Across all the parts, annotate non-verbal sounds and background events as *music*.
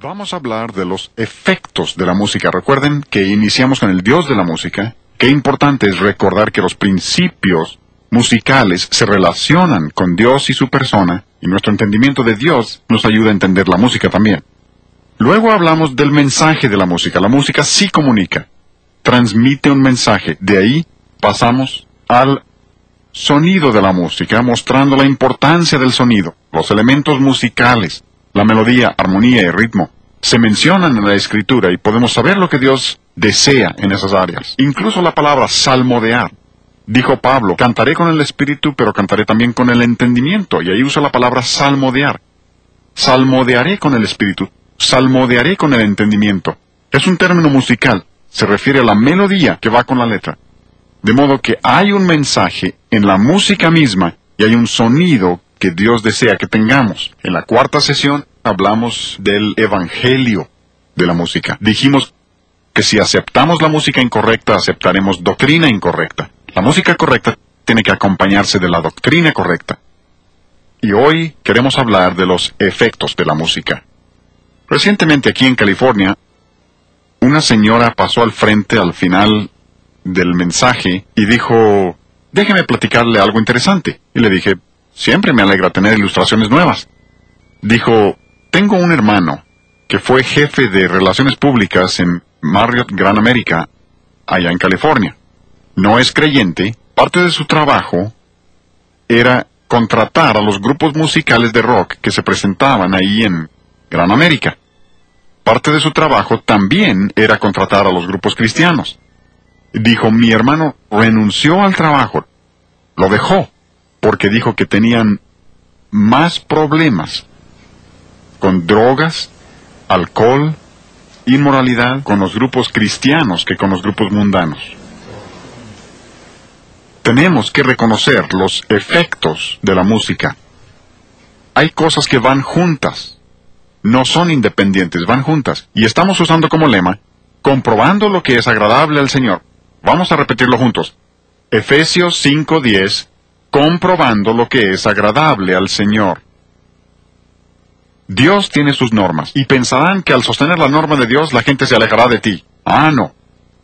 Vamos a hablar de los efectos de la música. Recuerden que iniciamos con el Dios de la música. Qué importante es recordar que los principios musicales se relacionan con Dios y su persona, y nuestro entendimiento de Dios nos ayuda a entender la música también. Luego hablamos del mensaje de la música. La música sí comunica, transmite un mensaje. De ahí pasamos al sonido de la música, mostrando la importancia del sonido, los elementos musicales, la melodía, armonía y ritmo se mencionan en la escritura y podemos saber lo que Dios desea en esas áreas. Incluso la palabra salmodear. Dijo Pablo, cantaré con el espíritu, pero cantaré también con el entendimiento. Y ahí usa la palabra salmodear. Salmodearé con el espíritu, salmodearé con el entendimiento. Es un término musical, se refiere a la melodía que va con la letra. De modo que hay un mensaje en la música misma y hay un sonido que Dios desea que tengamos. En la cuarta sesión hablamos del evangelio de la música. Dijimos que si aceptamos la música incorrecta, aceptaremos doctrina incorrecta. La música correcta tiene que acompañarse de la doctrina correcta. Y hoy queremos hablar de los efectos de la música. Recientemente aquí en California, una señora pasó al frente al final del mensaje y dijo, déjeme platicarle algo interesante. Y le dije, Siempre me alegra tener ilustraciones nuevas. Dijo, tengo un hermano que fue jefe de relaciones públicas en Marriott Gran América, allá en California. No es creyente, parte de su trabajo era contratar a los grupos musicales de rock que se presentaban ahí en Gran América. Parte de su trabajo también era contratar a los grupos cristianos. Dijo, mi hermano renunció al trabajo, lo dejó, porque dijo que tenían más problemas con drogas, alcohol, inmoralidad con los grupos cristianos que con los grupos mundanos. Tenemos que reconocer los efectos de la música. Hay cosas que van juntas, no son independientes, van juntas. Y estamos usando como lema, comprobando lo que es agradable al Señor. Vamos a repetirlo juntos. Efesios 5:10 comprobando lo que es agradable al Señor. Dios tiene sus normas, y pensarán que al sostener la norma de Dios la gente se alejará de ti. Ah, no.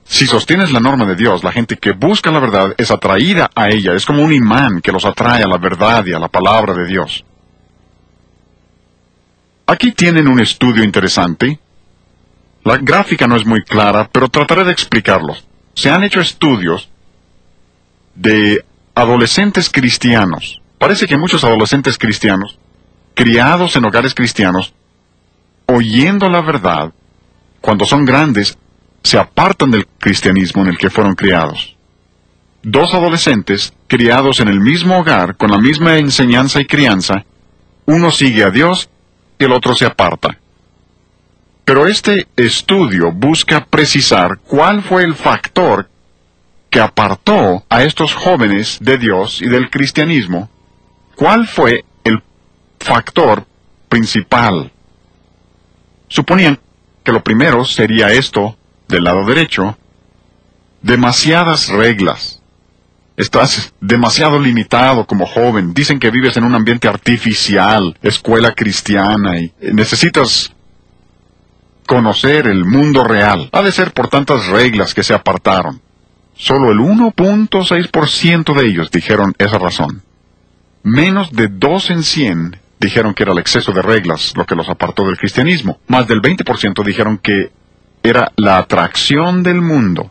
Si sostienes la norma de Dios, la gente que busca la verdad es atraída a ella, es como un imán que los atrae a la verdad y a la palabra de Dios. Aquí tienen un estudio interesante. La gráfica no es muy clara, pero trataré de explicarlo. Se han hecho estudios de adolescentes cristianos. Parece que muchos adolescentes cristianos, criados en hogares cristianos, oyendo la verdad, cuando son grandes, se apartan del cristianismo en el que fueron criados. Dos adolescentes, criados en el mismo hogar, con la misma enseñanza y crianza, uno sigue a Dios y el otro se aparta. Pero este estudio busca precisar cuál fue el factor que apartó a estos jóvenes de Dios y del cristianismo, ¿cuál fue el factor principal? Suponían que lo primero sería esto, del lado derecho, demasiadas reglas. Estás demasiado limitado como joven. Dicen que vives en un ambiente artificial, escuela cristiana, y necesitas conocer el mundo real. Ha de ser por tantas reglas que se apartaron. Solo el 1.6% de ellos dijeron esa razón. Menos de 2 en 100 dijeron que era el exceso de reglas lo que los apartó del cristianismo. Más del 20% dijeron que era la atracción del mundo.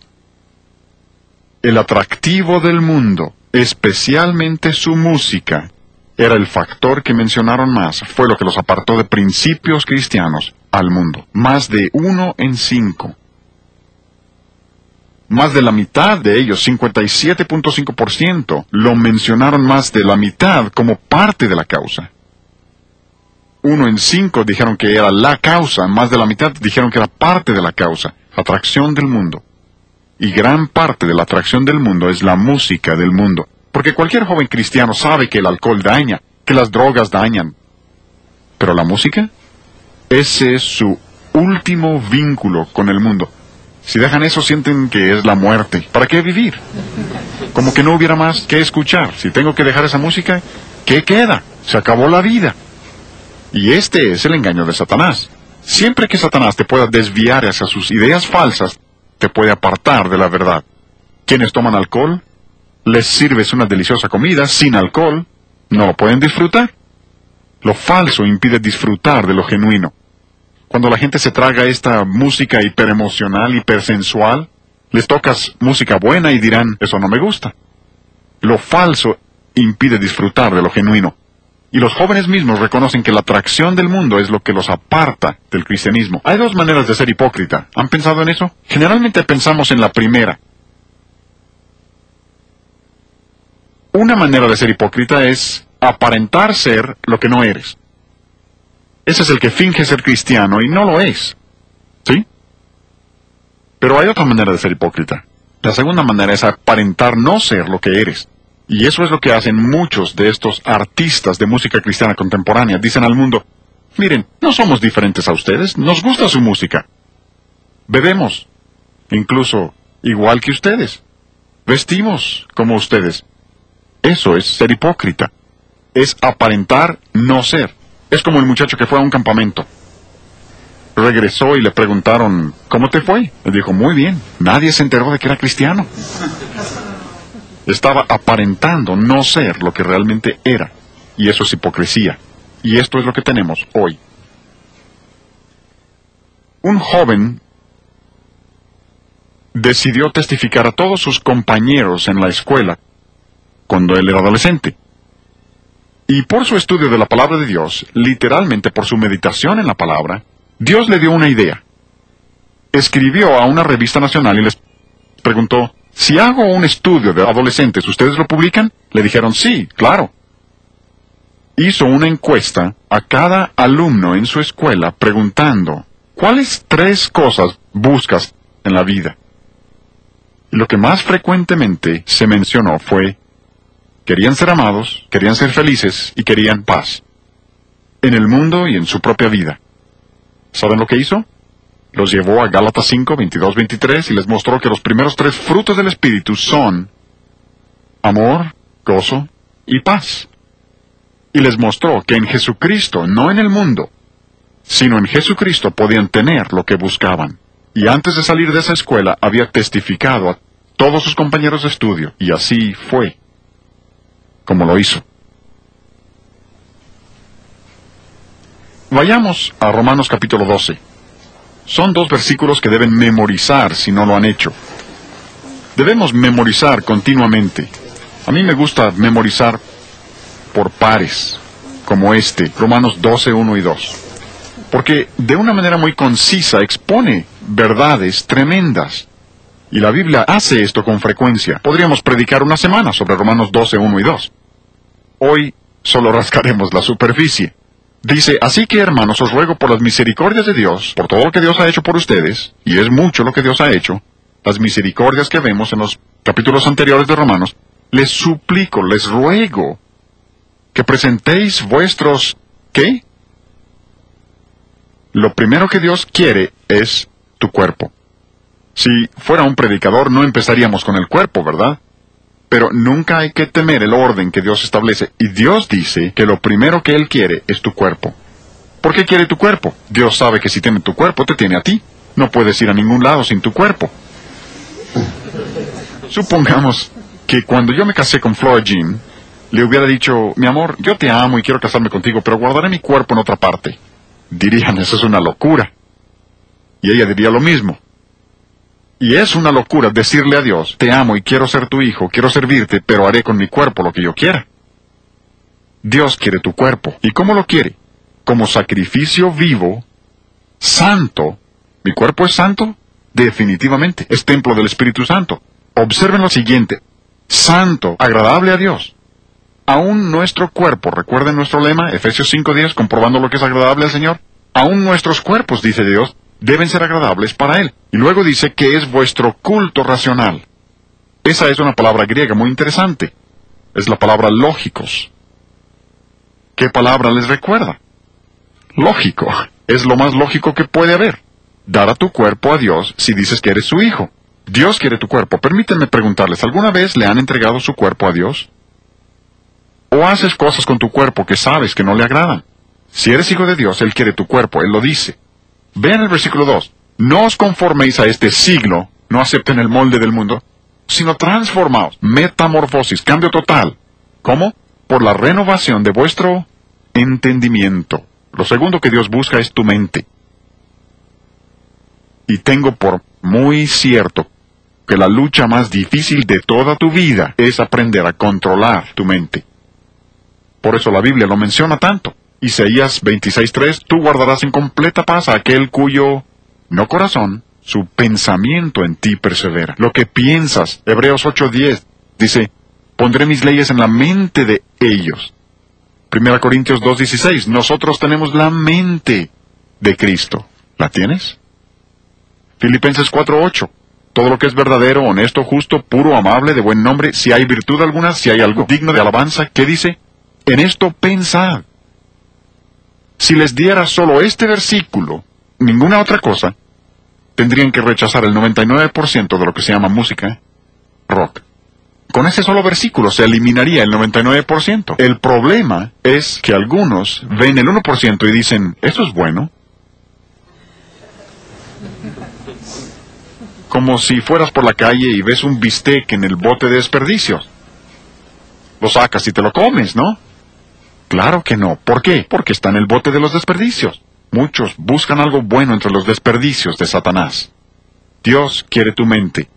El atractivo del mundo, especialmente su música, era el factor que mencionaron más, fue lo que los apartó de principios cristianos al mundo. Más de uno en cinco más de la mitad de ellos, 57.5%, lo mencionaron más de la mitad como parte de la causa. Uno en cinco dijeron que era la causa, más de la mitad dijeron que era parte de la causa, atracción del mundo. Y gran parte de la atracción del mundo es la música del mundo, porque cualquier joven cristiano sabe que el alcohol daña, que las drogas dañan. Pero la música, ese es su último vínculo con el mundo. Si dejan eso, sienten que es la muerte. ¿Para qué vivir? Como que no hubiera más que escuchar. Si tengo que dejar esa música, ¿qué queda? Se acabó la vida. Y este es el engaño de Satanás. Siempre que Satanás te pueda desviar hacia sus ideas falsas, te puede apartar de la verdad. Quienes toman alcohol, les sirves una deliciosa comida sin alcohol, no lo pueden disfrutar. Lo falso impide disfrutar de lo genuino. Cuando la gente se traga esta música hiperemocional, hipersensual, les tocas música buena y dirán, eso no me gusta. Lo falso impide disfrutar de lo genuino. Y los jóvenes mismos reconocen que la atracción del mundo es lo que los aparta del cristianismo. Hay dos maneras de ser hipócrita. ¿Han pensado en eso? Generalmente pensamos en la primera. Una manera de ser hipócrita es aparentar ser lo que no eres. Ese es el que finge ser cristiano y no lo es. ¿Sí? Pero hay otra manera de ser hipócrita. La segunda manera es aparentar no ser lo que eres. Y eso es lo que hacen muchos de estos artistas de música cristiana contemporánea. Dicen al mundo, miren, no somos diferentes a ustedes, nos gusta su música. Bebemos, incluso igual que ustedes. Vestimos como ustedes. Eso es ser hipócrita. Es aparentar no ser. Es como el muchacho que fue a un campamento. Regresó y le preguntaron, ¿cómo te fue? Le dijo, muy bien. Nadie se enteró de que era cristiano. Estaba aparentando no ser lo que realmente era. Y eso es hipocresía. Y esto es lo que tenemos hoy. Un joven decidió testificar a todos sus compañeros en la escuela cuando él era adolescente. Y por su estudio de la palabra de Dios, literalmente por su meditación en la palabra, Dios le dio una idea. Escribió a una revista nacional y les preguntó, si hago un estudio de adolescentes, ¿ustedes lo publican? Le dijeron, sí, claro. Hizo una encuesta a cada alumno en su escuela preguntando, ¿cuáles tres cosas buscas en la vida? Lo que más frecuentemente se mencionó fue, querían ser amados, querían ser felices y querían paz. En el mundo y en su propia vida. ¿Saben lo que hizo? los llevó a Gálatas 5, 22, 23 y les mostró que los primeros tres frutos del Espíritu son amor, gozo y paz. Y les mostró que en Jesucristo, no en el mundo, sino en Jesucristo podían tener lo que buscaban. Y antes de salir de esa escuela había testificado a todos sus compañeros de estudio, y así fue como lo hizo. Vayamos a Romanos capítulo 12. Son dos versículos que deben memorizar si no lo han hecho. Debemos memorizar continuamente. A mí me gusta memorizar por pares, como este, Romanos 12, 1 y 2. Porque de una manera muy concisa expone verdades tremendas. Y la Biblia hace esto con frecuencia. Podríamos predicar una semana sobre Romanos 12, 1 y 2. Hoy solo rascaremos la superficie. Dice, así que hermanos, os ruego por las misericordias de Dios, por todo lo que Dios ha hecho por ustedes, y es mucho lo que Dios ha hecho, las misericordias que vemos en los capítulos anteriores de Romanos, les suplico, les ruego, que presentéis vuestros, ¿qué? Lo primero que Dios quiere es tu cuerpo. Si fuera un predicador no empezaríamos con el cuerpo, ¿verdad? Pero nunca hay que temer el orden que Dios establece. Y Dios dice que lo primero que Él quiere es tu cuerpo. ¿Por qué quiere tu cuerpo? Dios sabe que si tiene tu cuerpo, te tiene a ti. No puedes ir a ningún lado sin tu cuerpo. Supongamos que cuando yo me casé con Flora Jean, le hubiera dicho, mi amor, yo te amo y quiero casarme contigo, pero guardaré mi cuerpo en otra parte. Dirían, eso es una locura. Y ella diría lo mismo. Y es una locura decirle a Dios, te amo y quiero ser tu hijo, quiero servirte, pero haré con mi cuerpo lo que yo quiera. Dios quiere tu cuerpo. ¿Y cómo lo quiere? Como sacrificio vivo, santo. ¿Mi cuerpo es santo? Definitivamente. Es templo del Espíritu Santo. Observen lo siguiente. Santo, agradable a Dios. Aún nuestro cuerpo, recuerden nuestro lema, Efesios 5.10, comprobando lo que es agradable al Señor. Aún nuestros cuerpos, dice Dios, deben ser agradables para Él. Y luego dice que es vuestro culto racional. Esa es una palabra griega muy interesante. Es la palabra lógicos. ¿Qué palabra les recuerda? Lógico. Es lo más lógico que puede haber. Dar a tu cuerpo a Dios si dices que eres su hijo. Dios quiere tu cuerpo. Permítanme preguntarles, ¿alguna vez le han entregado su cuerpo a Dios? ¿O haces cosas con tu cuerpo que sabes que no le agradan? Si eres hijo de Dios, Él quiere tu cuerpo, Él lo dice. Vean el versículo 2. No os conforméis a este siglo, no acepten el molde del mundo, sino transformaos, metamorfosis, cambio total. ¿Cómo? Por la renovación de vuestro entendimiento. Lo segundo que Dios busca es tu mente. Y tengo por muy cierto que la lucha más difícil de toda tu vida es aprender a controlar tu mente. Por eso la Biblia lo menciona tanto. Isaías 26.3, tú guardarás en completa paz a aquel cuyo, no corazón, su pensamiento en ti persevera. Lo que piensas, Hebreos 8.10, dice, pondré mis leyes en la mente de ellos. 1 Corintios 2.16, nosotros tenemos la mente de Cristo. ¿La tienes? Filipenses 4.8, todo lo que es verdadero, honesto, justo, puro, amable, de buen nombre, si hay virtud alguna, si hay algo digno de alabanza, ¿qué dice? En esto pensad. Si les diera solo este versículo, ninguna otra cosa, tendrían que rechazar el 99% de lo que se llama música rock. Con ese solo versículo se eliminaría el 99%. El problema es que algunos ven el 1% y dicen, eso es bueno. Como si fueras por la calle y ves un bistec en el bote de desperdicios. Lo sacas y te lo comes, ¿no? Claro que no. ¿Por qué? Porque está en el bote de los desperdicios. Muchos buscan algo bueno entre los desperdicios de Satanás. Dios quiere tu mente.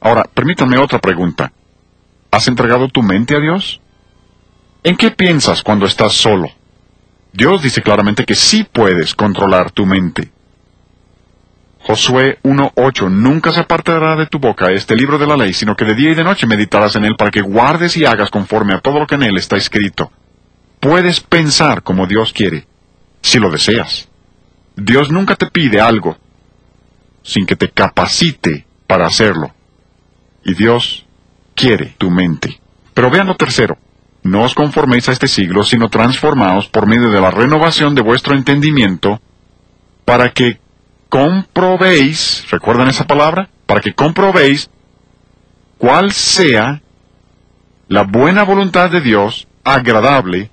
Ahora, permítanme otra pregunta. ¿Has entregado tu mente a Dios? ¿En qué piensas cuando estás solo? Dios dice claramente que sí puedes controlar tu mente. Josué 1.8 Nunca se apartará de tu boca este libro de la ley, sino que de día y de noche meditarás en él para que guardes y hagas conforme a todo lo que en él está escrito. Puedes pensar como Dios quiere, si lo deseas. Dios nunca te pide algo sin que te capacite para hacerlo. Y Dios quiere tu mente. Pero vean lo tercero. No os conforméis a este siglo, sino transformaos por medio de la renovación de vuestro entendimiento, para que comprobéis, ¿recuerdan esa palabra? Para que comprobéis cuál sea la buena voluntad de Dios, agradable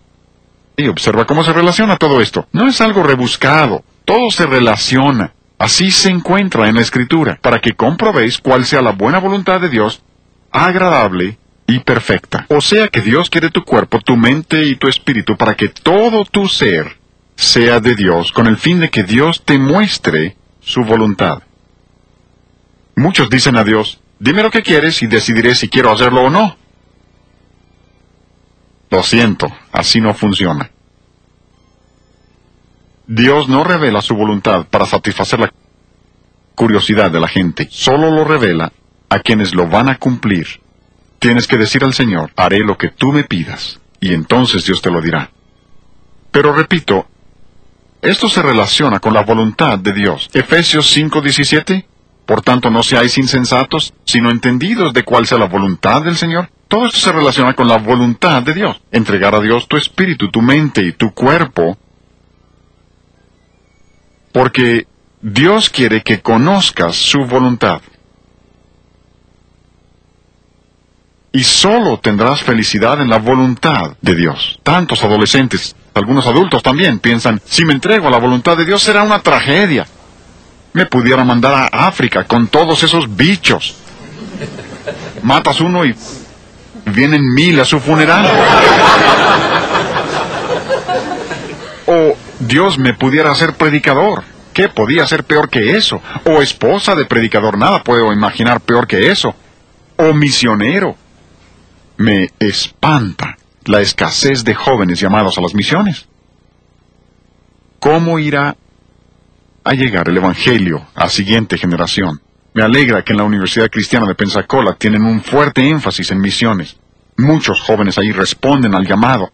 y observa cómo se relaciona todo esto. No es algo rebuscado, todo se relaciona. Así se encuentra en la Escritura, para que comprobéis cuál sea la buena voluntad de Dios, agradable y perfecta. O sea que Dios quiere tu cuerpo, tu mente y tu espíritu para que todo tu ser sea de Dios, con el fin de que Dios te muestre su voluntad. Muchos dicen a Dios, dime lo que quieres y decidiré si quiero hacerlo o no. Lo siento, así no funciona. Dios no revela su voluntad para satisfacer la curiosidad de la gente, solo lo revela a quienes lo van a cumplir. Tienes que decir al Señor, haré lo que tú me pidas, y entonces Dios te lo dirá. Pero repito, esto se relaciona con la voluntad de Dios. Efesios 5:17, por tanto no seáis insensatos, sino entendidos de cuál sea la voluntad del Señor. Todo esto se relaciona con la voluntad de Dios. Entregar a Dios tu espíritu, tu mente y tu cuerpo. Porque Dios quiere que conozcas su voluntad. Y solo tendrás felicidad en la voluntad de Dios. Tantos adolescentes, algunos adultos también, piensan, si me entrego a la voluntad de Dios será una tragedia. Me pudiera mandar a África con todos esos bichos. Matas uno y vienen mil a su funeral. O Dios me pudiera hacer predicador. ¿Qué podía ser peor que eso? O esposa de predicador, nada puedo imaginar peor que eso. O misionero. Me espanta la escasez de jóvenes llamados a las misiones. ¿Cómo irá a llegar el Evangelio a siguiente generación? Me alegra que en la Universidad Cristiana de Pensacola tienen un fuerte énfasis en misiones. Muchos jóvenes ahí responden al llamado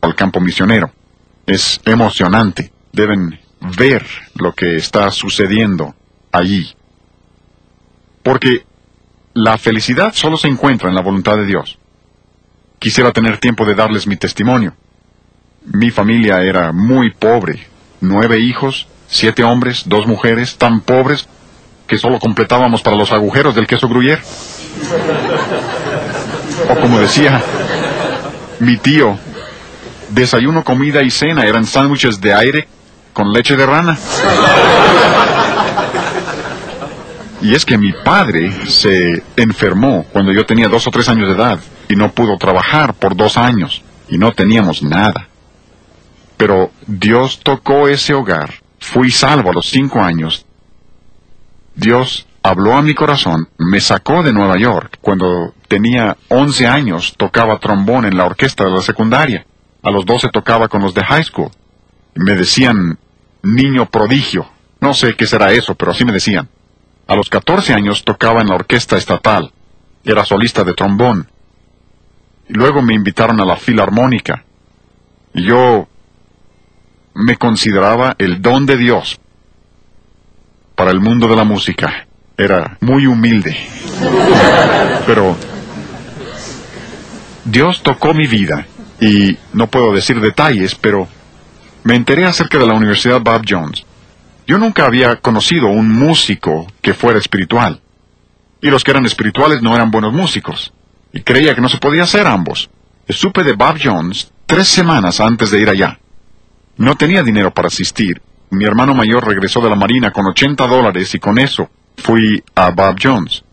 al campo misionero. Es emocionante. Deben ver lo que está sucediendo allí. Porque la felicidad solo se encuentra en la voluntad de Dios. Quisiera tener tiempo de darles mi testimonio. Mi familia era muy pobre. Nueve hijos, siete hombres, dos mujeres, tan pobres que solo completábamos para los agujeros del queso gruyer. O como decía mi tío, desayuno, comida y cena eran sándwiches de aire con leche de rana. Y es que mi padre se enfermó cuando yo tenía dos o tres años de edad y no pudo trabajar por dos años y no teníamos nada. Pero Dios tocó ese hogar. Fui salvo a los cinco años. Dios habló a mi corazón, me sacó de Nueva York. Cuando tenía once años tocaba trombón en la orquesta de la secundaria. A los doce tocaba con los de high school. Me decían niño prodigio. No sé qué será eso, pero así me decían. A los catorce años tocaba en la orquesta estatal. Era solista de trombón. Y luego me invitaron a la filarmónica. Y yo me consideraba el don de Dios para el mundo de la música. Era muy humilde. Pero Dios tocó mi vida y no puedo decir detalles, pero me enteré acerca de la Universidad Bob Jones. Yo nunca había conocido un músico que fuera espiritual. Y los que eran espirituales no eran buenos músicos. Y creía que no se podía hacer ambos. Supe de Bob Jones tres semanas antes de ir allá. No tenía dinero para asistir. Mi hermano mayor regresó de la Marina con 80 dólares y con eso fui a Bob Jones.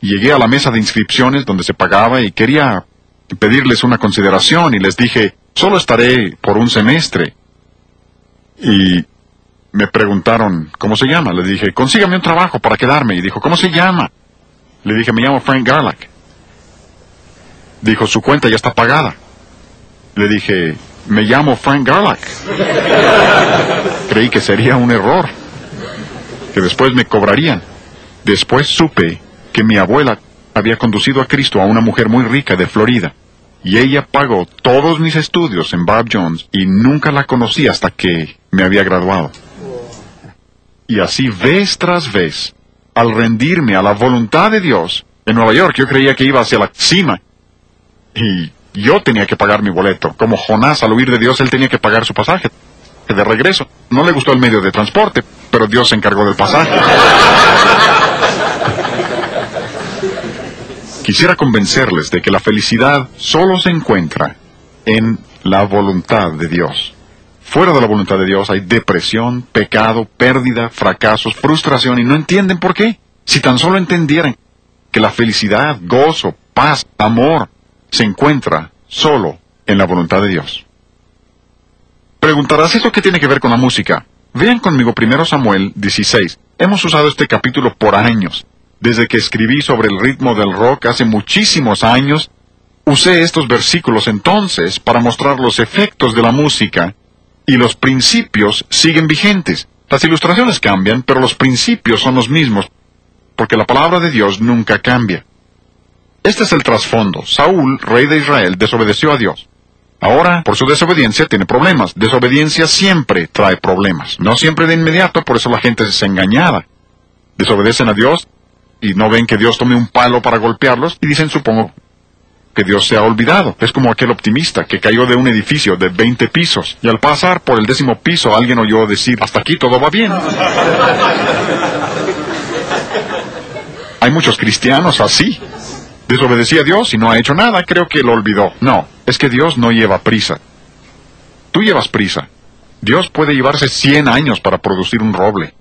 Llegué a la mesa de inscripciones donde se pagaba y quería pedirles una consideración y les dije, solo estaré por un semestre. Y me preguntaron, ¿cómo se llama? Le dije, consígame un trabajo para quedarme. Y dijo, ¿cómo se llama? Le dije, me llamo Frank Garlack. Dijo, su cuenta ya está pagada. Le dije, me llamo Frank Garlack. Creí que sería un error, que después me cobrarían. Después supe que mi abuela había conducido a Cristo a una mujer muy rica de Florida, y ella pagó todos mis estudios en Bob Jones y nunca la conocí hasta que me había graduado. Y así vez tras vez, al rendirme a la voluntad de Dios, en Nueva York yo creía que iba hacia la cima, y yo tenía que pagar mi boleto. Como Jonás al huir de Dios, él tenía que pagar su pasaje de regreso. No le gustó el medio de transporte, pero Dios se encargó del pasaje. Quisiera convencerles de que la felicidad solo se encuentra en la voluntad de Dios. Fuera de la voluntad de Dios hay depresión, pecado, pérdida, fracasos, frustración y no entienden por qué. Si tan solo entendieran que la felicidad, gozo, paz, amor se encuentra solo en la voluntad de Dios. Preguntarás, ¿eso qué tiene que ver con la música? Vean conmigo primero Samuel 16. Hemos usado este capítulo por años. Desde que escribí sobre el ritmo del rock hace muchísimos años, usé estos versículos entonces para mostrar los efectos de la música y los principios siguen vigentes. Las ilustraciones cambian, pero los principios son los mismos, porque la palabra de Dios nunca cambia. Este es el trasfondo. Saúl, rey de Israel, desobedeció a Dios. Ahora, por su desobediencia, tiene problemas. Desobediencia siempre trae problemas. No siempre de inmediato, por eso la gente es engañada. Desobedecen a Dios y no ven que Dios tome un palo para golpearlos y dicen, supongo, que Dios se ha olvidado. Es como aquel optimista que cayó de un edificio de 20 pisos y al pasar por el décimo piso alguien oyó decir, hasta aquí todo va bien. *laughs* Hay muchos cristianos así. Desobedecía a Dios y no ha hecho nada, creo que lo olvidó. No, es que Dios no lleva prisa. Tú llevas prisa. Dios puede llevarse 100 años para producir un roble.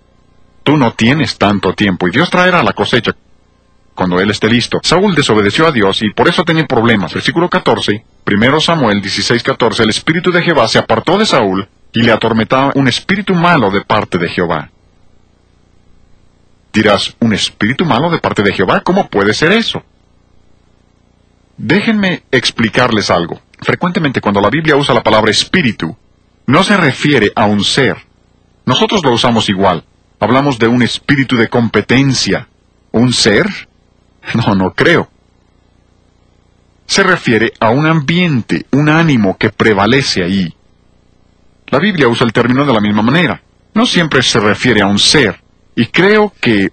Tú no tienes tanto tiempo y Dios traerá la cosecha cuando Él esté listo. Saúl desobedeció a Dios y por eso tenía problemas. Versículo 14, primero Samuel 16:14, el espíritu de Jehová se apartó de Saúl y le atormentaba un espíritu malo de parte de Jehová. Dirás, ¿un espíritu malo de parte de Jehová? ¿Cómo puede ser eso? Déjenme explicarles algo. Frecuentemente cuando la Biblia usa la palabra espíritu, no se refiere a un ser. Nosotros lo usamos igual. Hablamos de un espíritu de competencia. ¿Un ser? *laughs* No, no creo. Se refiere a un ambiente, un ánimo que prevalece ahí. La Biblia usa el término de la misma manera. No siempre se refiere a un ser. Y creo que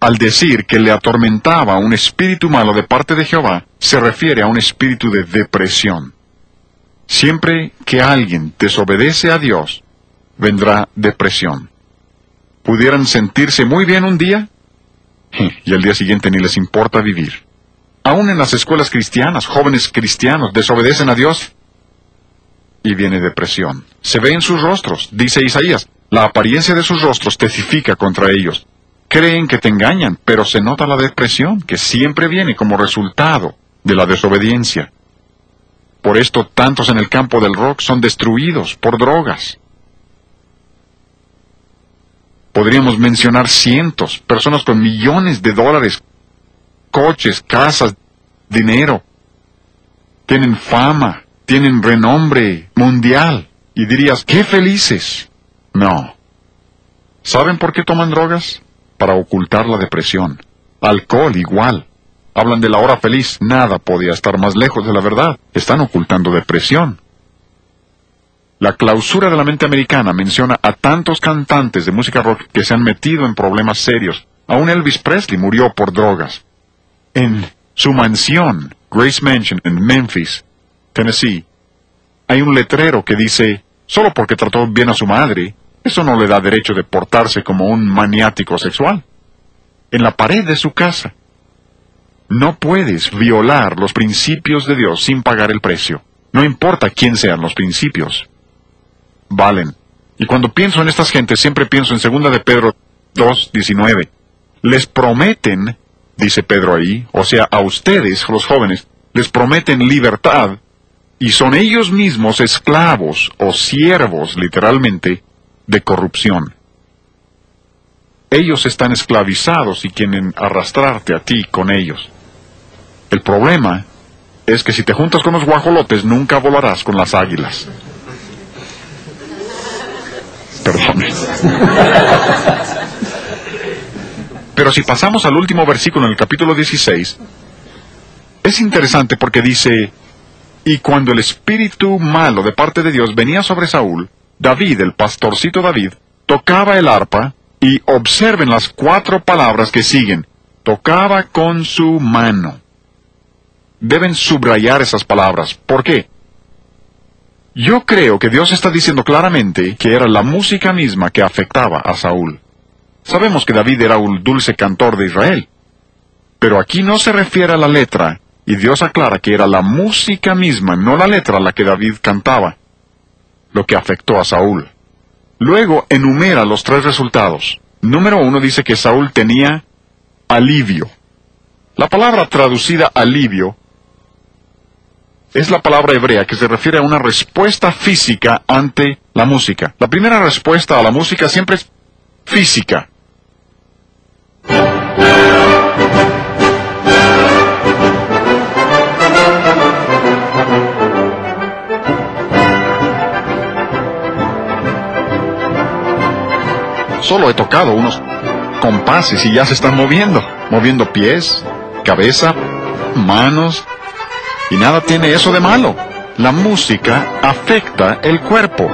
al decir que le atormentaba un espíritu malo de parte de Jehová, se refiere a un espíritu de depresión. Siempre que alguien desobedece a Dios, vendrá depresión. Pudieran sentirse muy bien un día *laughs* y al día siguiente ni les importa vivir. Aún en las escuelas cristianas, jóvenes cristianos desobedecen a Dios y viene depresión. Se ve en sus rostros, dice Isaías. La apariencia de sus rostros testifica contra ellos. Creen que te engañan, pero se nota la depresión que siempre viene como resultado de la desobediencia. Por esto tantos en el campo del rock son destruidos por drogas. Podríamos mencionar cientos, personas con millones de dólares, coches, casas, dinero. Tienen fama, tienen renombre mundial. Y dirías, qué felices. No. ¿Saben por qué toman drogas? Para ocultar la depresión. Alcohol igual. Hablan de la hora feliz. Nada podía estar más lejos de la verdad. Están ocultando depresión. La clausura de la mente americana menciona a tantos cantantes de música rock que se han metido en problemas serios. Aún Elvis Presley murió por drogas. En su mansión, Grace Mansion, en Memphis, Tennessee, hay un letrero que dice, solo porque trató bien a su madre, eso no le da derecho de portarse como un maniático sexual. En la pared de su casa. No puedes violar los principios de Dios sin pagar el precio. No importa quién sean los principios valen. Y cuando pienso en estas gentes, siempre pienso en segunda de Pedro 2.19. Les prometen, dice Pedro ahí, o sea, a ustedes, los jóvenes, les prometen libertad, y son ellos mismos esclavos o siervos, literalmente, de corrupción. Ellos están esclavizados y quieren arrastrarte a ti con ellos. El problema es que si te juntas con los guajolotes nunca volarás con las águilas. Pero si pasamos al último versículo en el capítulo 16, es interesante porque dice, y cuando el espíritu malo de parte de Dios venía sobre Saúl, David, el pastorcito David, tocaba el arpa, y observen las cuatro palabras que siguen, tocaba con su mano. Deben subrayar esas palabras. ¿Por qué? Yo creo que Dios está diciendo claramente que era la música misma que afectaba a Saúl. Sabemos que David era un dulce cantor de Israel. Pero aquí no se refiere a la letra, y Dios aclara que era la música misma, no la letra la que David cantaba, lo que afectó a Saúl. Luego enumera los tres resultados. Número uno dice que Saúl tenía alivio. La palabra traducida alivio es la palabra hebrea que se refiere a una respuesta física ante la música. La primera respuesta a la música siempre es física. He tocado unos compases y ya se están moviendo, moviendo pies, cabeza, manos, y nada tiene eso de malo. La música afecta el cuerpo.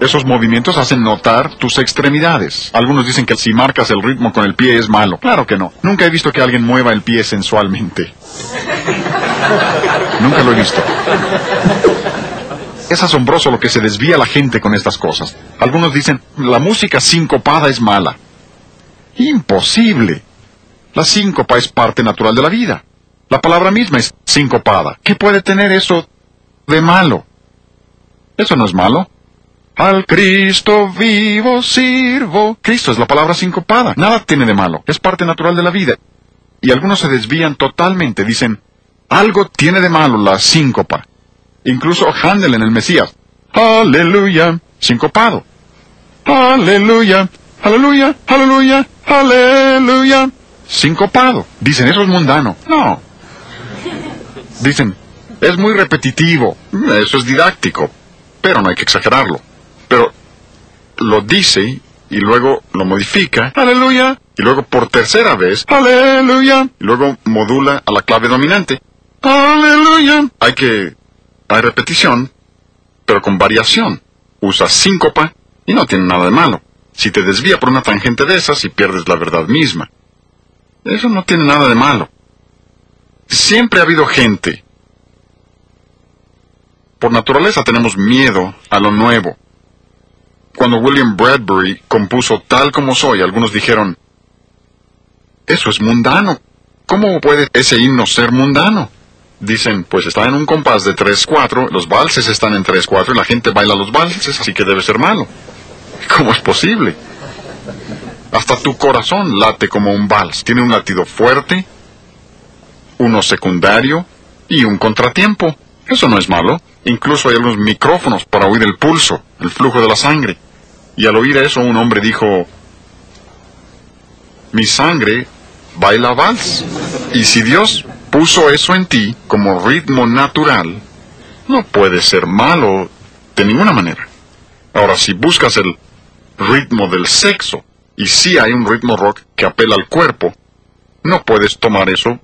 Esos movimientos hacen notar tus extremidades. Algunos dicen que si marcas el ritmo con el pie es malo. Claro que no. Nunca he visto que alguien mueva el pie sensualmente. Nunca lo he visto. Es asombroso lo que se desvía la gente con estas cosas. Algunos dicen, la música sincopada es mala. Imposible. La síncopa es parte natural de la vida. La palabra misma es sincopada. ¿Qué puede tener eso de malo? Eso no es malo. Al Cristo vivo sirvo. Cristo es la palabra sincopada. Nada tiene de malo. Es parte natural de la vida. Y algunos se desvían totalmente. Dicen, algo tiene de malo la síncopa. Incluso Handel en el Mesías. Aleluya. Sincopado. Aleluya. Aleluya. Aleluya. Aleluya. Sincopado. Dicen, eso es mundano. No. Dicen, es muy repetitivo, eso es didáctico, pero no hay que exagerarlo. Pero lo dice y luego lo modifica, aleluya, y luego por tercera vez, aleluya, y luego modula a la clave dominante, aleluya. Hay que, hay repetición, pero con variación. Usa síncopa y no tiene nada de malo. Si te desvía por una tangente de esas y pierdes la verdad misma. Eso no tiene nada de malo. Siempre ha habido gente. Por naturaleza tenemos miedo a lo nuevo. Cuando William Bradbury compuso Tal como soy, algunos dijeron, eso es mundano. ¿Cómo puede ese himno ser mundano? Dicen, pues está en un compás de 3-4, los valses están en 3-4 y la gente baila los valses, así que debe ser malo. *laughs* ¿Cómo es posible? Hasta tu corazón late como un vals. Tiene un latido fuerte, uno secundario y un contratiempo. Eso no es malo. Incluso hay unos micrófonos para oír el pulso, el flujo de la sangre. Y al oír eso un hombre dijo, mi sangre baila vals. Y si Dios puso eso en ti como ritmo natural, no puede ser malo de ninguna manera. Ahora, si buscas el ritmo del sexo, y si hay un ritmo rock que apela al cuerpo, no puedes tomar eso,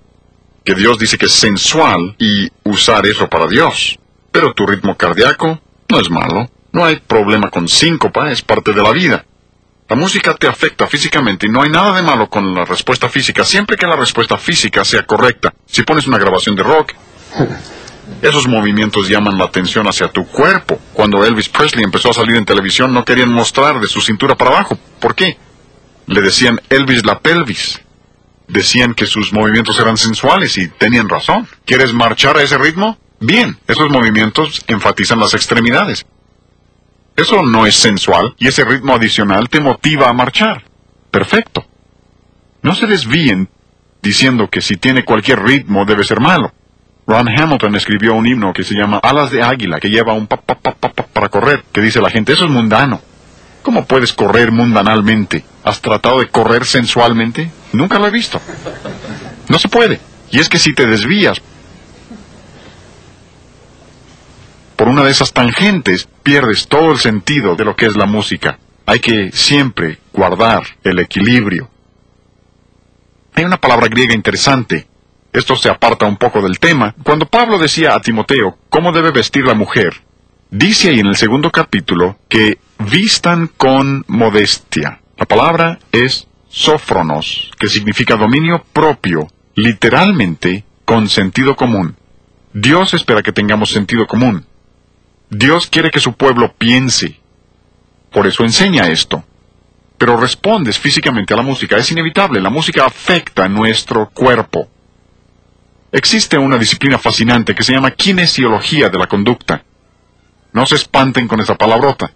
que Dios dice que es sensual, y usar eso para Dios. Pero tu ritmo cardíaco no es malo, no hay problema con síncopa, es parte de la vida. La música te afecta físicamente y no hay nada de malo con la respuesta física, siempre que la respuesta física sea correcta. Si pones una grabación de rock, *laughs* esos movimientos llaman la atención hacia tu cuerpo. Cuando Elvis Presley empezó a salir en televisión no querían mostrar de su cintura para abajo. ¿Por qué? Le decían Elvis la pelvis. Decían que sus movimientos eran sensuales y tenían razón. ¿Quieres marchar a ese ritmo? Bien, esos movimientos enfatizan las extremidades. Eso no es sensual y ese ritmo adicional te motiva a marchar. Perfecto. No se desvíen diciendo que si tiene cualquier ritmo debe ser malo. Ron Hamilton escribió un himno que se llama Alas de Águila, que lleva un pa, pa, pa, para correr, que dice la gente, eso es mundano. ¿Cómo puedes correr mundanalmente? ¿Has tratado de correr sensualmente? Nunca lo he visto. No se puede. Y es que si te desvías por una de esas tangentes, pierdes todo el sentido de lo que es la música. Hay que siempre guardar el equilibrio. Hay una palabra griega interesante. Esto se aparta un poco del tema. Cuando Pablo decía a Timoteo cómo debe vestir la mujer, dice ahí en el segundo capítulo que vistan con modestia. La palabra es sófronos, que significa dominio propio, literalmente con sentido común. Dios espera que tengamos sentido común. Dios quiere que su pueblo piense. Por eso enseña esto. Pero respondes físicamente a la música. Es inevitable. La música afecta nuestro cuerpo. Existe una disciplina fascinante que se llama kinesiología de la conducta. No se espanten con esa palabrota.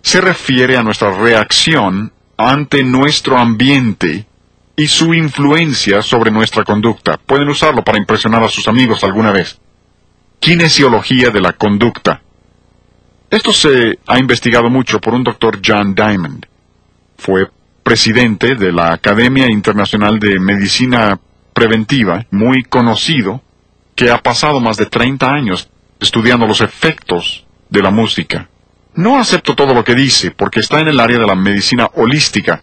Se refiere a nuestra reacción ante nuestro ambiente y su influencia sobre nuestra conducta. Pueden usarlo para impresionar a sus amigos alguna vez. Kinesiología de la conducta. Esto se ha investigado mucho por un doctor John Diamond. Fue presidente de la Academia Internacional de Medicina Preventiva, muy conocido, que ha pasado más de 30 años estudiando los efectos de la música. No acepto todo lo que dice, porque está en el área de la medicina holística,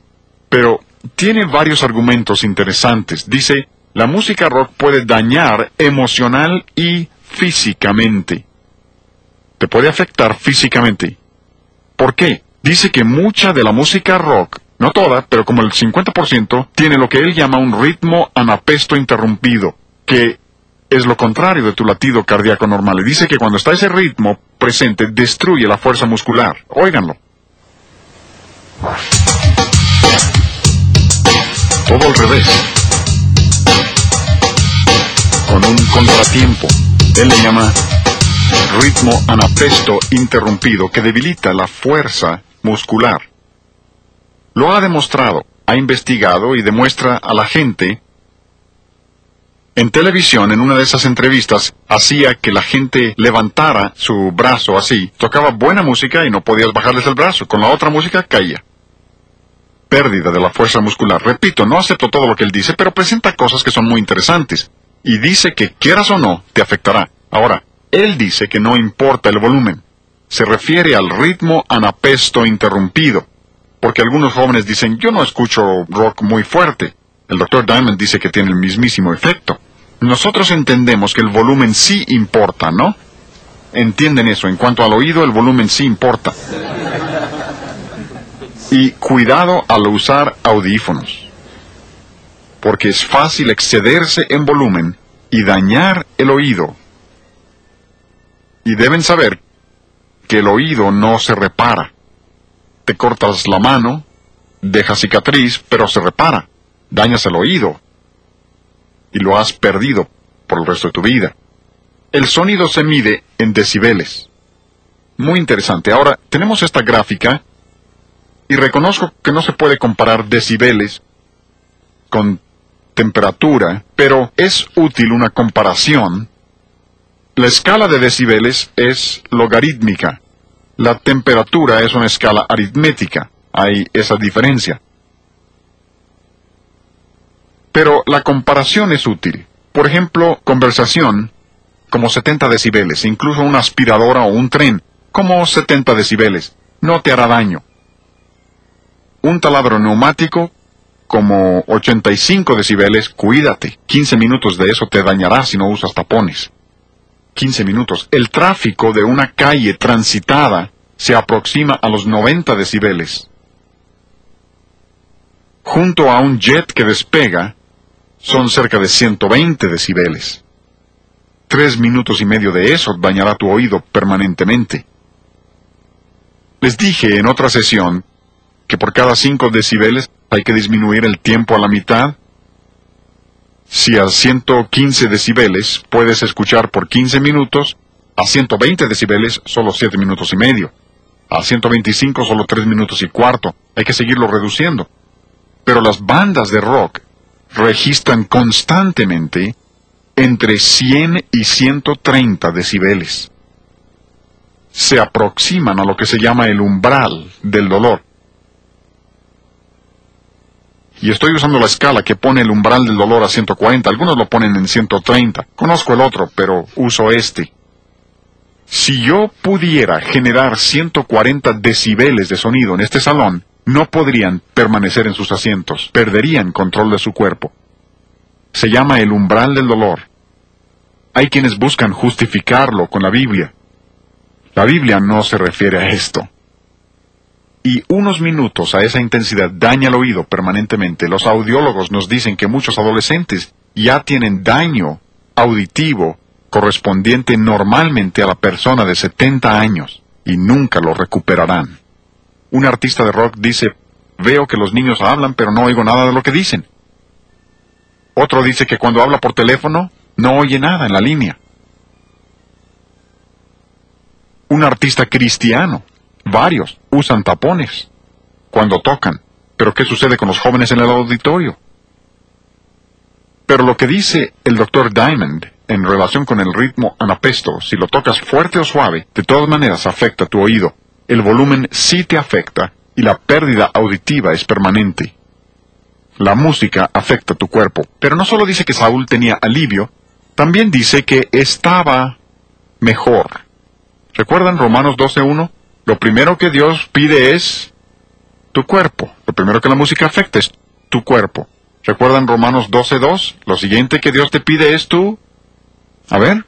pero tiene varios argumentos interesantes. Dice, la música rock puede dañar emocional y físicamente. Te puede afectar físicamente. ¿Por qué? Dice que mucha de la música rock, no toda, pero como el 50%, tiene lo que él llama un ritmo anapesto interrumpido, que es lo contrario de tu latido cardíaco normal. Y dice que cuando está ese ritmo presente, destruye la fuerza muscular. Óiganlo. Todo al revés. Con un contratiempo. Él le llama ritmo anapesto interrumpido que debilita la fuerza muscular. Lo ha demostrado, ha investigado y demuestra a la gente. En televisión, en una de esas entrevistas, hacía que la gente levantara su brazo así, tocaba buena música y no podías bajarles el brazo, con la otra música caía. Pérdida de la fuerza muscular. Repito, no acepto todo lo que él dice, pero presenta cosas que son muy interesantes y dice que quieras o no, te afectará. Ahora, él dice que no importa el volumen. Se refiere al ritmo anapesto interrumpido. Porque algunos jóvenes dicen, yo no escucho rock muy fuerte. El doctor Diamond dice que tiene el mismísimo efecto. Nosotros entendemos que el volumen sí importa, ¿no? Entienden eso. En cuanto al oído, el volumen sí importa. Y cuidado al usar audífonos porque es fácil excederse en volumen y dañar el oído. Y deben saber que el oído no se repara. Te cortas la mano, deja cicatriz, pero se repara. Dañas el oído. Y lo has perdido por el resto de tu vida. El sonido se mide en decibeles. Muy interesante. Ahora, tenemos esta gráfica y reconozco que no se puede comparar decibeles con temperatura, pero es útil una comparación. La escala de decibeles es logarítmica. La temperatura es una escala aritmética. Hay esa diferencia. Pero la comparación es útil. Por ejemplo, conversación, como 70 decibeles, incluso una aspiradora o un tren, como 70 decibeles, no te hará daño. Un taladro neumático, como 85 decibeles, cuídate. 15 minutos de eso te dañará si no usas tapones. 15 minutos. El tráfico de una calle transitada se aproxima a los 90 decibeles. Junto a un jet que despega, son cerca de 120 decibeles. Tres minutos y medio de eso dañará tu oído permanentemente. Les dije en otra sesión que por cada 5 decibeles hay que disminuir el tiempo a la mitad. Si a 115 decibeles puedes escuchar por 15 minutos, a 120 decibeles solo 7 minutos y medio. A 125 solo 3 minutos y cuarto. Hay que seguirlo reduciendo. Pero las bandas de rock registran constantemente entre 100 y 130 decibeles. Se aproximan a lo que se llama el umbral del dolor. Y estoy usando la escala que pone el umbral del dolor a 140. Algunos lo ponen en 130. Conozco el otro, pero uso este. Si yo pudiera generar 140 decibeles de sonido en este salón, no podrían permanecer en sus asientos, perderían control de su cuerpo. Se llama el umbral del dolor. Hay quienes buscan justificarlo con la Biblia. La Biblia no se refiere a esto. Y unos minutos a esa intensidad daña el oído permanentemente. Los audiólogos nos dicen que muchos adolescentes ya tienen daño auditivo correspondiente normalmente a la persona de 70 años y nunca lo recuperarán. Un artista de rock dice, veo que los niños hablan pero no oigo nada de lo que dicen. Otro dice que cuando habla por teléfono no oye nada en la línea. Un artista cristiano, varios, usan tapones cuando tocan. Pero ¿qué sucede con los jóvenes en el auditorio? Pero lo que dice el doctor Diamond en relación con el ritmo anapesto, si lo tocas fuerte o suave, de todas maneras afecta tu oído el volumen sí te afecta y la pérdida auditiva es permanente. La música afecta tu cuerpo, pero no solo dice que Saúl tenía alivio, también dice que estaba mejor. ¿Recuerdan Romanos 12.1? Lo primero que Dios pide es tu cuerpo. Lo primero que la música afecta es tu cuerpo. ¿Recuerdan Romanos 12.2? Lo siguiente que Dios te pide es tu... A ver,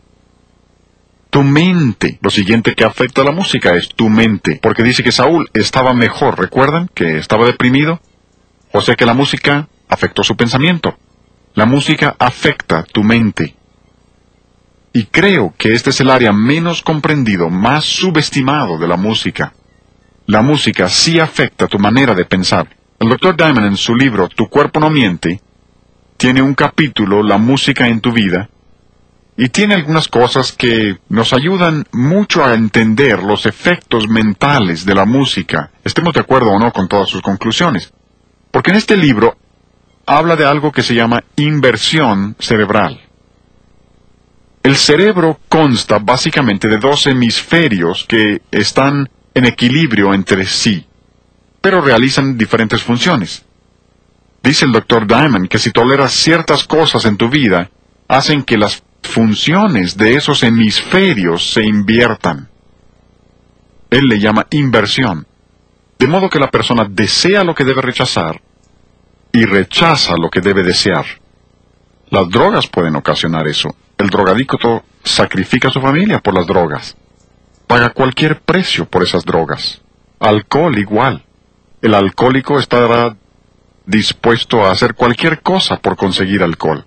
tu mente. Lo siguiente que afecta a la música es tu mente, porque dice que Saúl estaba mejor, ¿recuerdan? Que estaba deprimido. O sea que la música afectó su pensamiento. La música afecta tu mente. Y creo que este es el área menos comprendido, más subestimado de la música. La música sí afecta tu manera de pensar. El Dr. Diamond en su libro Tu cuerpo no miente tiene un capítulo, La música en tu vida, y tiene algunas cosas que nos ayudan mucho a entender los efectos mentales de la música, estemos de acuerdo o no con todas sus conclusiones. Porque en este libro habla de algo que se llama inversión cerebral. El cerebro consta básicamente de dos hemisferios que están en equilibrio entre sí, pero realizan diferentes funciones. Dice el doctor Diamond que si toleras ciertas cosas en tu vida, hacen que las funciones de esos hemisferios se inviertan. Él le llama inversión. De modo que la persona desea lo que debe rechazar y rechaza lo que debe desear. Las drogas pueden ocasionar eso. El drogadicto sacrifica a su familia por las drogas. Paga cualquier precio por esas drogas. Alcohol igual. El alcohólico estará dispuesto a hacer cualquier cosa por conseguir alcohol.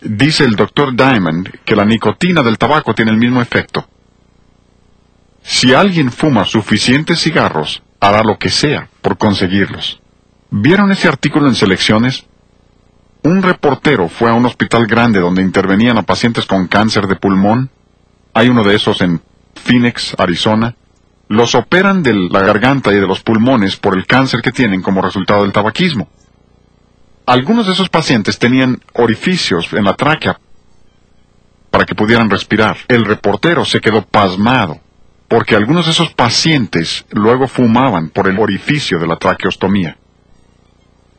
Dice el doctor Diamond que la nicotina del tabaco tiene el mismo efecto. Si alguien fuma suficientes cigarros, hará lo que sea por conseguirlos. ¿Vieron ese artículo en selecciones? Un reportero fue a un hospital grande donde intervenían a pacientes con cáncer de pulmón. Hay uno de esos en Phoenix, Arizona. Los operan de la garganta y de los pulmones por el cáncer que tienen como resultado del tabaquismo. Algunos de esos pacientes tenían orificios en la tráquea para que pudieran respirar. El reportero se quedó pasmado porque algunos de esos pacientes luego fumaban por el orificio de la traqueostomía.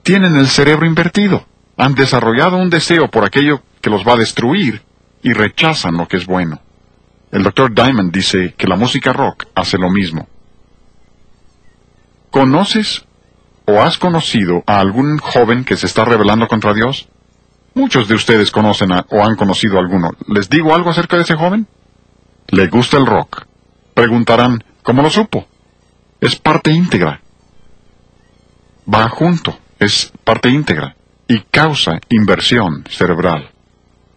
Tienen el cerebro invertido, han desarrollado un deseo por aquello que los va a destruir y rechazan lo que es bueno. El doctor Diamond dice que la música rock hace lo mismo. ¿Conoces o has conocido a algún joven que se está rebelando contra Dios? Muchos de ustedes conocen o han conocido a alguno. ¿Les digo algo acerca de ese joven? Le gusta el rock. Preguntarán, ¿cómo lo supo? Es parte íntegra. Va junto, es parte íntegra y causa inversión cerebral.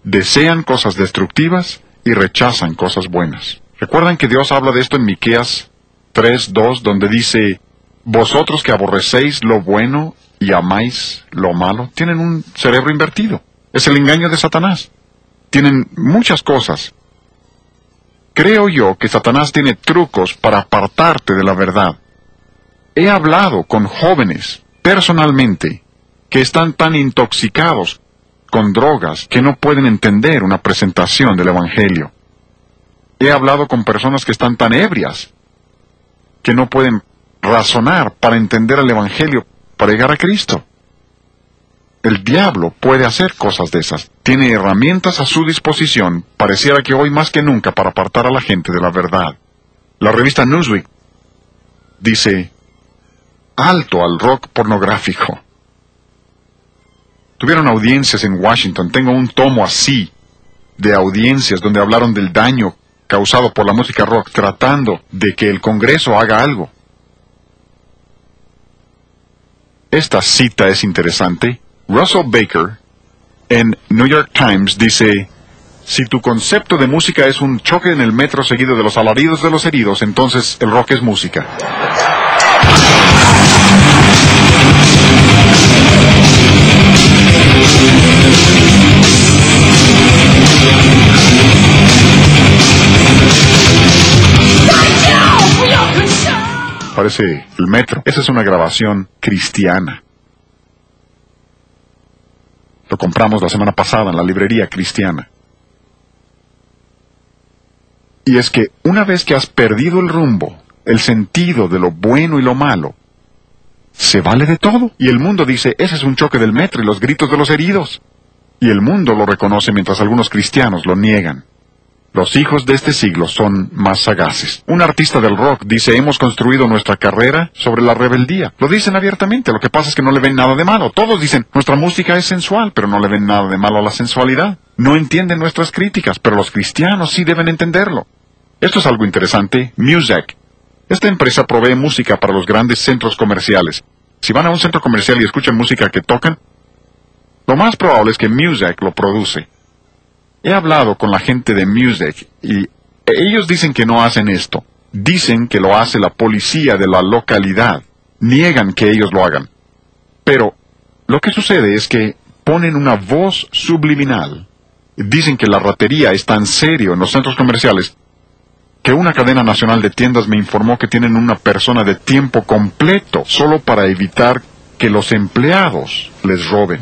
Desean cosas destructivas y rechazan cosas buenas. ¿Recuerdan que Dios habla de esto en Miqueas 3:2 donde dice, "Vosotros que aborrecéis lo bueno y amáis lo malo, tienen un cerebro invertido. Es el engaño de Satanás. Tienen muchas cosas. Creo yo que Satanás tiene trucos para apartarte de la verdad. He hablado con jóvenes, personalmente, que están tan intoxicados con drogas que no pueden entender una presentación del Evangelio. He hablado con personas que están tan ebrias que no pueden razonar para entender el Evangelio para llegar a Cristo. El diablo puede hacer cosas de esas. Tiene herramientas a su disposición, pareciera que hoy más que nunca, para apartar a la gente de la verdad. La revista Newsweek dice, alto al rock pornográfico. Tuvieron audiencias en Washington, tengo un tomo así de audiencias donde hablaron del daño causado por la música rock, tratando de que el Congreso haga algo. Esta cita es interesante Russell Baker en New York Times dice, si tu concepto de música es un choque en el metro seguido de los alaridos de los heridos, entonces el rock es música. Parece el metro. Esa es una grabación cristiana. Lo compramos la semana pasada en la librería cristiana. Y es que una vez que has perdido el rumbo, el sentido de lo bueno y lo malo, se vale de todo. Y el mundo dice, ese es un choque del metro y los gritos de los heridos. Y el mundo lo reconoce mientras algunos cristianos lo niegan. Los hijos de este siglo son más sagaces. Un artista del rock dice, hemos construido nuestra carrera sobre la rebeldía. Lo dicen abiertamente, lo que pasa es que no le ven nada de malo. Todos dicen, nuestra música es sensual, pero no le ven nada de malo a la sensualidad. No entienden nuestras críticas, pero los cristianos sí deben entenderlo. Esto es algo interesante. Music. Esta empresa provee música para los grandes centros comerciales. Si van a un centro comercial y escuchan música que tocan, lo más probable es que Music lo produce. He hablado con la gente de Music y ellos dicen que no hacen esto. Dicen que lo hace la policía de la localidad. Niegan que ellos lo hagan. Pero lo que sucede es que ponen una voz subliminal. Dicen que la ratería es tan serio en los centros comerciales que una cadena nacional de tiendas me informó que tienen una persona de tiempo completo solo para evitar que los empleados les roben.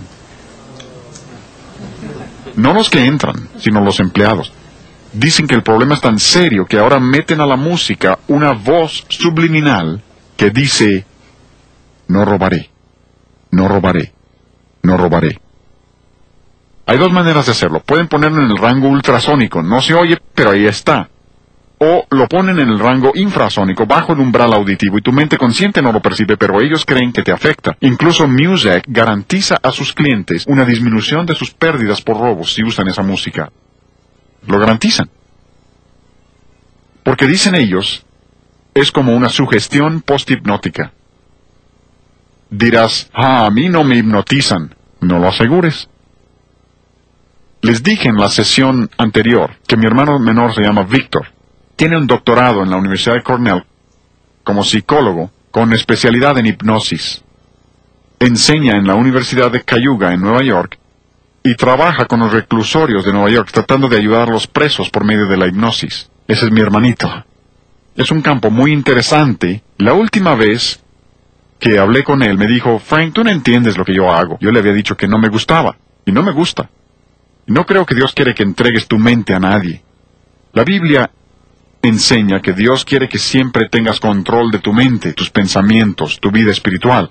No los que entran, sino los empleados. Dicen que el problema es tan serio que ahora meten a la música una voz subliminal que dice, no robaré, no robaré, no robaré. Hay dos maneras de hacerlo. Pueden ponerlo en el rango ultrasónico, no se oye, pero ahí está o lo ponen en el rango infrasónico, bajo el umbral auditivo, y tu mente consciente no lo percibe, pero ellos creen que te afecta. Incluso Music garantiza a sus clientes una disminución de sus pérdidas por robos si usan esa música. Lo garantizan. Porque dicen ellos, es como una sugestión post-hipnótica. Dirás, ah, a mí no me hipnotizan. No lo asegures. Les dije en la sesión anterior que mi hermano menor se llama Víctor tiene un doctorado en la Universidad de Cornell como psicólogo con especialidad en hipnosis. Enseña en la Universidad de Cayuga en Nueva York y trabaja con los reclusorios de Nueva York tratando de ayudar a los presos por medio de la hipnosis. Ese es mi hermanito. Es un campo muy interesante. La última vez que hablé con él me dijo, Frank, tú no entiendes lo que yo hago. Yo le había dicho que no me gustaba, y no me gusta. No creo que Dios quiere que entregues tu mente a nadie. La Biblia enseña que Dios quiere que siempre tengas control de tu mente, tus pensamientos, tu vida espiritual.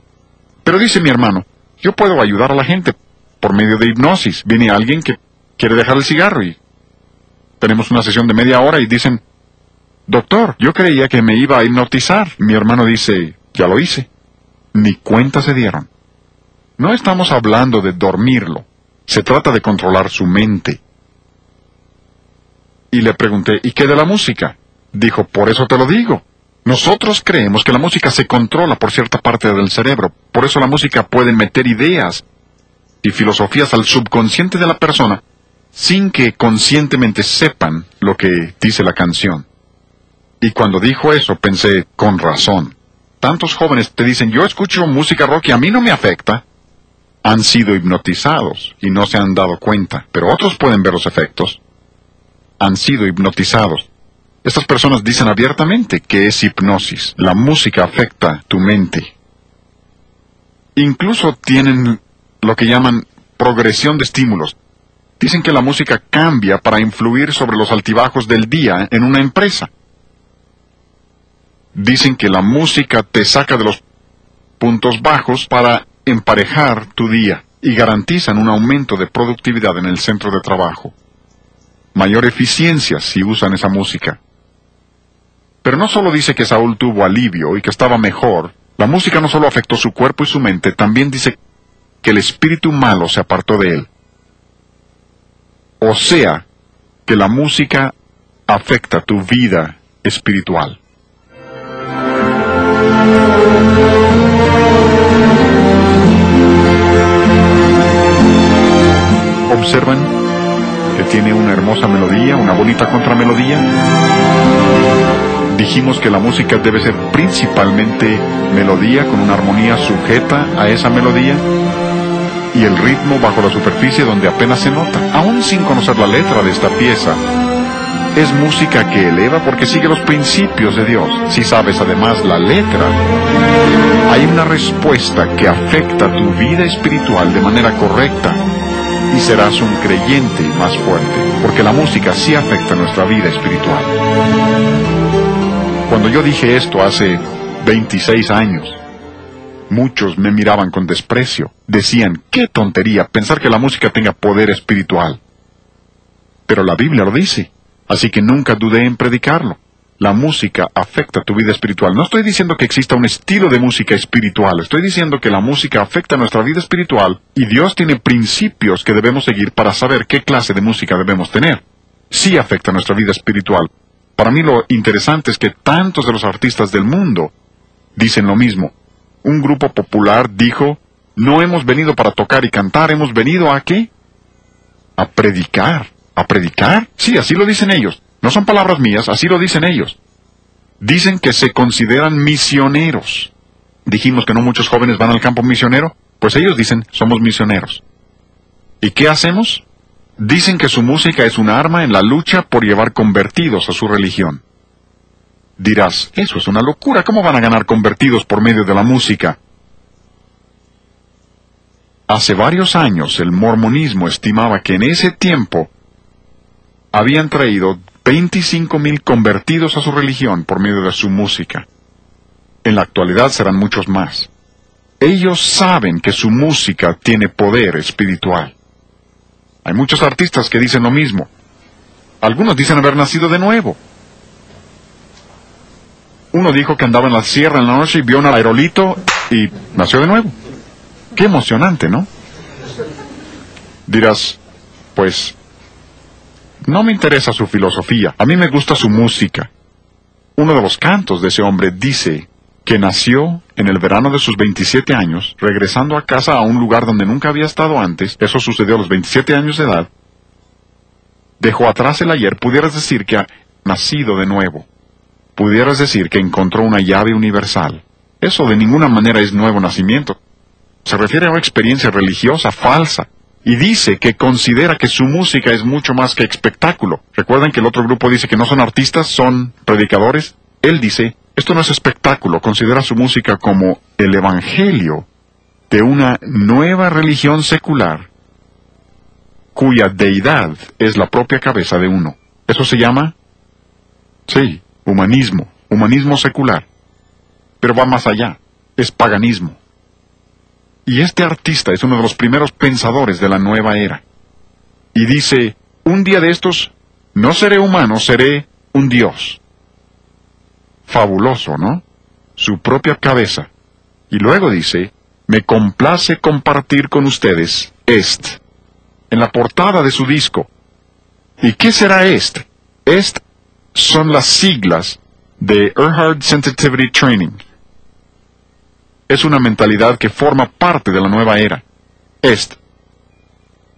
Pero dice mi hermano, yo puedo ayudar a la gente por medio de hipnosis. Viene alguien que quiere dejar el cigarro y tenemos una sesión de media hora y dicen, Doctor, yo creía que me iba a hipnotizar. Mi hermano dice, ya lo hice. Ni cuenta se dieron. No estamos hablando de dormirlo. Se trata de controlar su mente. Y le pregunté, ¿y qué de la música? Dijo, por eso te lo digo. Nosotros creemos que la música se controla por cierta parte del cerebro. Por eso la música puede meter ideas y filosofías al subconsciente de la persona sin que conscientemente sepan lo que dice la canción. Y cuando dijo eso pensé, con razón. Tantos jóvenes te dicen, yo escucho música rock y a mí no me afecta. Han sido hipnotizados y no se han dado cuenta, pero otros pueden ver los efectos. Han sido hipnotizados. Estas personas dicen abiertamente que es hipnosis. La música afecta tu mente. Incluso tienen lo que llaman progresión de estímulos. Dicen que la música cambia para influir sobre los altibajos del día en una empresa. Dicen que la música te saca de los puntos bajos para emparejar tu día y garantizan un aumento de productividad en el centro de trabajo. Mayor eficiencia si usan esa música. Pero no solo dice que Saúl tuvo alivio y que estaba mejor, la música no solo afectó su cuerpo y su mente, también dice que el espíritu malo se apartó de él. O sea, que la música afecta tu vida espiritual. Observan que tiene una hermosa melodía, una bonita contramelodía. Dijimos que la música debe ser principalmente melodía con una armonía sujeta a esa melodía y el ritmo bajo la superficie donde apenas se nota, aún sin conocer la letra de esta pieza. Es música que eleva porque sigue los principios de Dios. Si sabes además la letra, hay una respuesta que afecta tu vida espiritual de manera correcta y serás un creyente más fuerte, porque la música sí afecta nuestra vida espiritual. Cuando yo dije esto hace 26 años, Muchos me miraban con desprecio. Decían, qué tontería pensar que la música tenga poder espiritual. Pero la Biblia lo dice, así que nunca dudé en predicarlo. La música afecta tu vida espiritual. No estoy diciendo que exista un estilo de música espiritual, estoy diciendo que la música afecta nuestra vida espiritual y Dios tiene principios que debemos seguir para saber qué clase de música debemos tener. Sí afecta nuestra vida espiritual. Para mí lo interesante es que tantos de los artistas del mundo dicen lo mismo un grupo popular dijo, no hemos venido para tocar y cantar, hemos venido a qué? A predicar. ¿A predicar? Sí, así lo dicen ellos. No son palabras mías, así lo dicen ellos. Dicen que se consideran misioneros. Dijimos que no muchos jóvenes van al campo misionero, pues ellos dicen, somos misioneros. ¿Y qué hacemos? Dicen que su música es un arma en la lucha por llevar convertidos a su religión. Dirás, eso es una locura, ¿cómo van a ganar convertidos por medio de la música? Hace varios años el mormonismo estimaba que en ese tiempo habían traído 25 mil convertidos a su religión por medio de su música. En la actualidad serán muchos más. Ellos saben que su música tiene poder espiritual. Hay muchos artistas que dicen lo mismo. Algunos dicen haber nacido de nuevo. Uno dijo que andaba en la sierra en la noche y vio un aerolito y nació de nuevo. Qué emocionante, ¿no? Dirás, pues, no me interesa su filosofía, a mí me gusta su música. Uno de los cantos de ese hombre dice que nació en el verano de sus 27 años, regresando a casa a un lugar donde nunca había estado antes, eso sucedió a los 27 años de edad, dejó atrás el ayer, pudieras decir que ha nacido de nuevo pudieras decir que encontró una llave universal. Eso de ninguna manera es nuevo nacimiento. Se refiere a una experiencia religiosa falsa. y dice que considera que su música es mucho más que espectáculo. Recuerden que el otro grupo dice que no son artistas, son predicadores. Él dice, esto no es espectáculo, considera su música como el Evangelio de una nueva religión secular cuya deidad es la propia cabeza de uno. Eso se llama, sí, humanismo, humanismo secular. Pero va más allá, es paganismo. Y este artista es uno de los primeros pensadores de la nueva era. Y dice, un día de estos, no seré humano, seré un dios. Fabuloso, ¿no? Su propia cabeza. Y luego dice, me complace compartir con ustedes est, en la portada de su disco. ¿Y qué será est? Est son las siglas de Erhard Sensitivity Training es una mentalidad que forma parte de la nueva era. Est.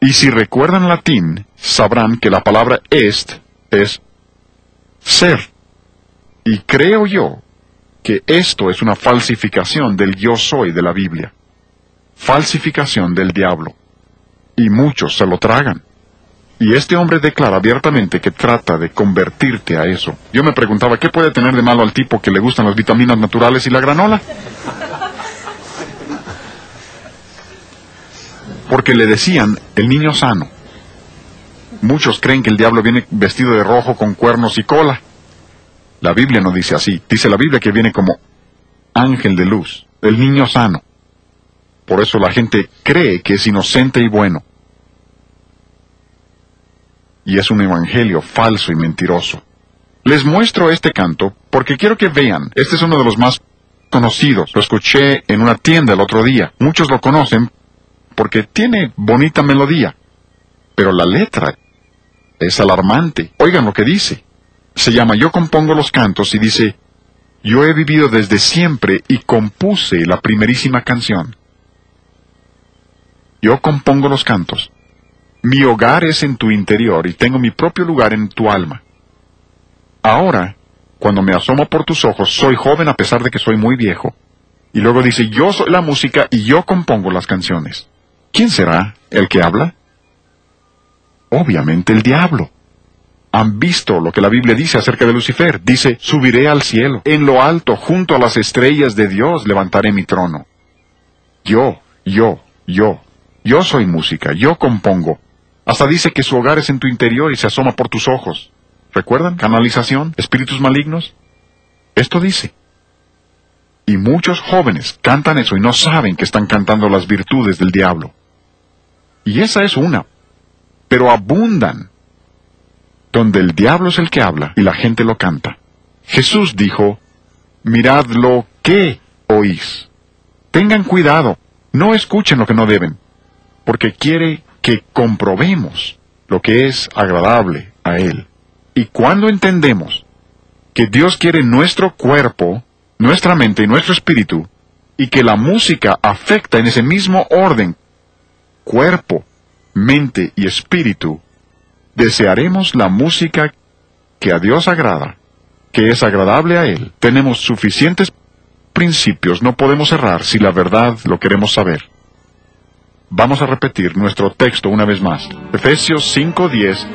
Y si recuerdan latín, sabrán que la palabra est es ser. Y creo yo que esto es una falsificación del yo soy de la Biblia. Falsificación del diablo. Y muchos se lo tragan. Y este hombre declara abiertamente que trata de convertirte a eso. Yo me preguntaba, ¿qué puede tener de malo al tipo que le gustan las vitaminas naturales y la granola? porque le decían el niño sano. Muchos creen que el diablo viene vestido de rojo con cuernos y cola. La Biblia no dice así. Dice la Biblia que viene como ángel de luz, el niño sano. Por eso la gente cree que es inocente y bueno. Y es un evangelio falso y mentiroso. Les muestro este canto porque quiero que vean. Este es uno de los más conocidos. Lo escuché en una tienda el otro día. Muchos lo conocen porque tiene bonita melodía, pero la letra es alarmante. Oigan lo que dice. Se llama Yo compongo los cantos y dice, Yo he vivido desde siempre y compuse la primerísima canción. Yo compongo los cantos. Mi hogar es en tu interior y tengo mi propio lugar en tu alma. Ahora, cuando me asomo por tus ojos, soy joven a pesar de que soy muy viejo. Y luego dice, yo soy la música y yo compongo las canciones. ¿Quién será el que habla? Obviamente el diablo. Han visto lo que la Biblia dice acerca de Lucifer. Dice, subiré al cielo, en lo alto, junto a las estrellas de Dios, levantaré mi trono. Yo, yo, yo, yo soy música, yo compongo. Hasta dice que su hogar es en tu interior y se asoma por tus ojos. ¿Recuerdan? Canalización, espíritus malignos. Esto dice. Y muchos jóvenes cantan eso y no saben que están cantando las virtudes del diablo. Y esa es una. Pero abundan. Donde el diablo es el que habla y la gente lo canta. Jesús dijo, mirad lo que oís. Tengan cuidado, no escuchen lo que no deben, porque quiere que comprobemos lo que es agradable a Él. Y cuando entendemos que Dios quiere nuestro cuerpo, nuestra mente y nuestro espíritu, y que la música afecta en ese mismo orden cuerpo, mente y espíritu, desearemos la música que a Dios agrada, que es agradable a Él. Tenemos suficientes principios, no podemos errar si la verdad lo queremos saber. Vamos a repetir nuestro texto una vez más. Efesios 5:10